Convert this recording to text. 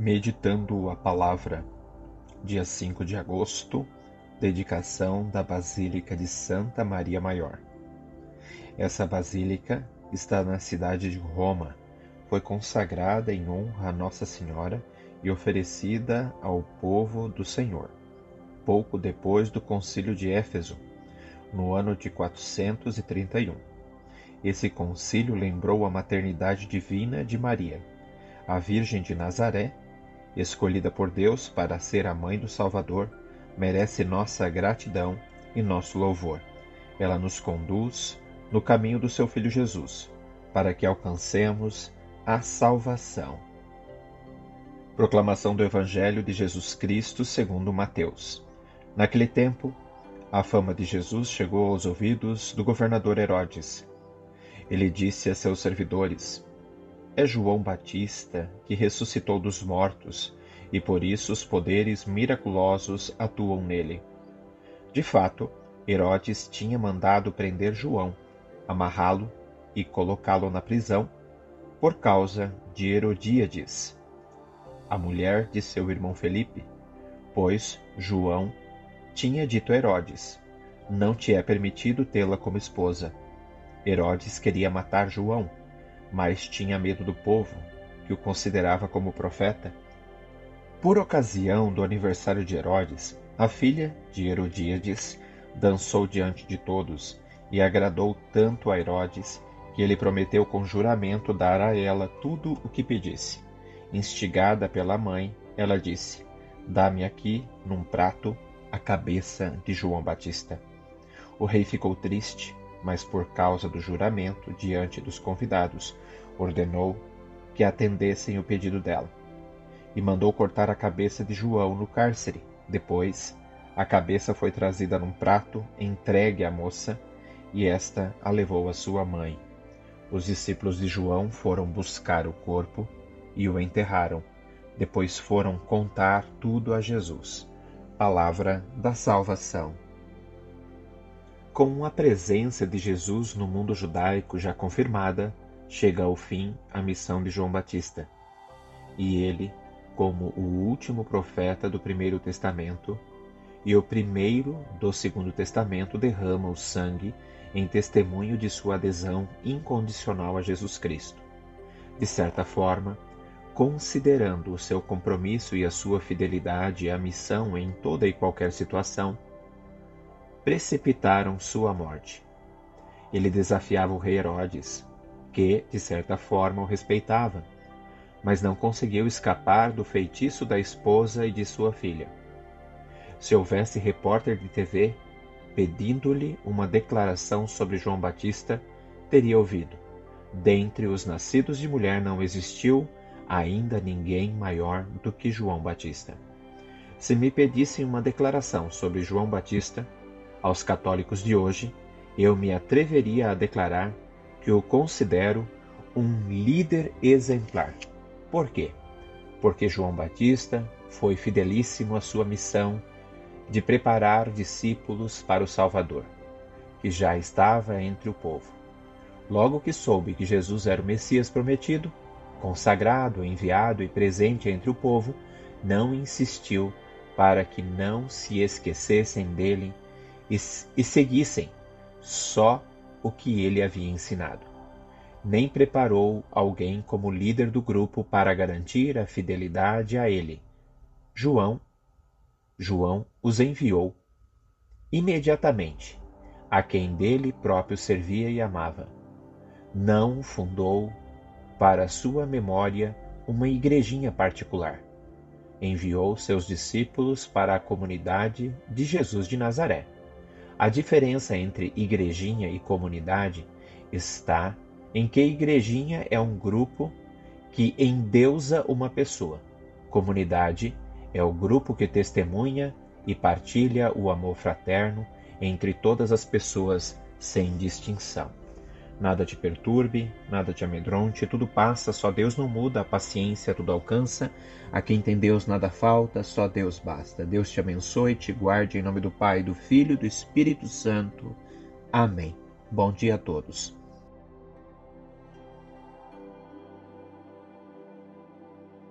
Meditando a Palavra, dia 5 de agosto, dedicação da Basílica de Santa Maria Maior. Essa basílica está na cidade de Roma, foi consagrada em honra a Nossa Senhora e oferecida ao povo do Senhor, pouco depois do Concílio de Éfeso, no ano de 431. Esse concílio lembrou a maternidade divina de Maria, a Virgem de Nazaré escolhida por Deus para ser a mãe do Salvador, merece nossa gratidão e nosso louvor. Ela nos conduz no caminho do seu Filho Jesus, para que alcancemos a salvação. Proclamação do Evangelho de Jesus Cristo segundo Mateus. Naquele tempo, a fama de Jesus chegou aos ouvidos do governador Herodes. Ele disse a seus servidores: é João Batista que ressuscitou dos mortos, e por isso os poderes miraculosos atuam nele. De fato, Herodes tinha mandado prender João, amarrá-lo e colocá-lo na prisão por causa de Herodíades, a mulher de seu irmão Felipe, pois João tinha dito a Herodes: Não te é permitido tê-la como esposa. Herodes queria matar João mas tinha medo do povo, que o considerava como profeta. Por ocasião do aniversário de Herodes, a filha de Herodíades dançou diante de todos e agradou tanto a Herodes que ele prometeu com juramento dar a ela tudo o que pedisse. Instigada pela mãe, ela disse: Dá-me aqui, num prato, a cabeça de João Batista. O rei ficou triste mas por causa do juramento diante dos convidados, ordenou que atendessem o pedido dela. E mandou cortar a cabeça de João no cárcere. Depois, a cabeça foi trazida num prato, entregue à moça, e esta a levou à sua mãe. Os discípulos de João foram buscar o corpo e o enterraram. Depois foram contar tudo a Jesus. Palavra da salvação. Com a presença de Jesus no mundo judaico já confirmada, chega ao fim a missão de João Batista. E ele, como o último profeta do Primeiro Testamento e o primeiro do Segundo Testamento, derrama o sangue em testemunho de sua adesão incondicional a Jesus Cristo. De certa forma, considerando o seu compromisso e a sua fidelidade à missão em toda e qualquer situação, precipitaram sua morte. Ele desafiava o rei Herodes, que, de certa forma, o respeitava, mas não conseguiu escapar do feitiço da esposa e de sua filha. Se houvesse repórter de TV pedindo-lhe uma declaração sobre João Batista, teria ouvido: Dentre os nascidos de mulher não existiu ainda ninguém maior do que João Batista. Se me pedissem uma declaração sobre João Batista, aos católicos de hoje, eu me atreveria a declarar que o considero um líder exemplar. Por quê? Porque João Batista foi fidelíssimo à sua missão de preparar discípulos para o Salvador, que já estava entre o povo. Logo que soube que Jesus era o Messias prometido, consagrado, enviado e presente entre o povo, não insistiu para que não se esquecessem dele e, e seguissem só o que ele havia ensinado. Nem preparou alguém como líder do grupo para garantir a fidelidade a ele. João, João os enviou imediatamente a quem dele próprio servia e amava. Não fundou para sua memória uma igrejinha particular. Enviou seus discípulos para a comunidade de Jesus de Nazaré a diferença entre igrejinha e comunidade está em que igrejinha é um grupo que endeusa uma pessoa. Comunidade é o grupo que testemunha e partilha o amor fraterno entre todas as pessoas sem distinção. Nada te perturbe, nada te amedronte, tudo passa, só Deus não muda, a paciência tudo alcança. A quem tem Deus nada falta, só Deus basta. Deus te abençoe, te guarde em nome do Pai, do Filho e do Espírito Santo. Amém. Bom dia a todos.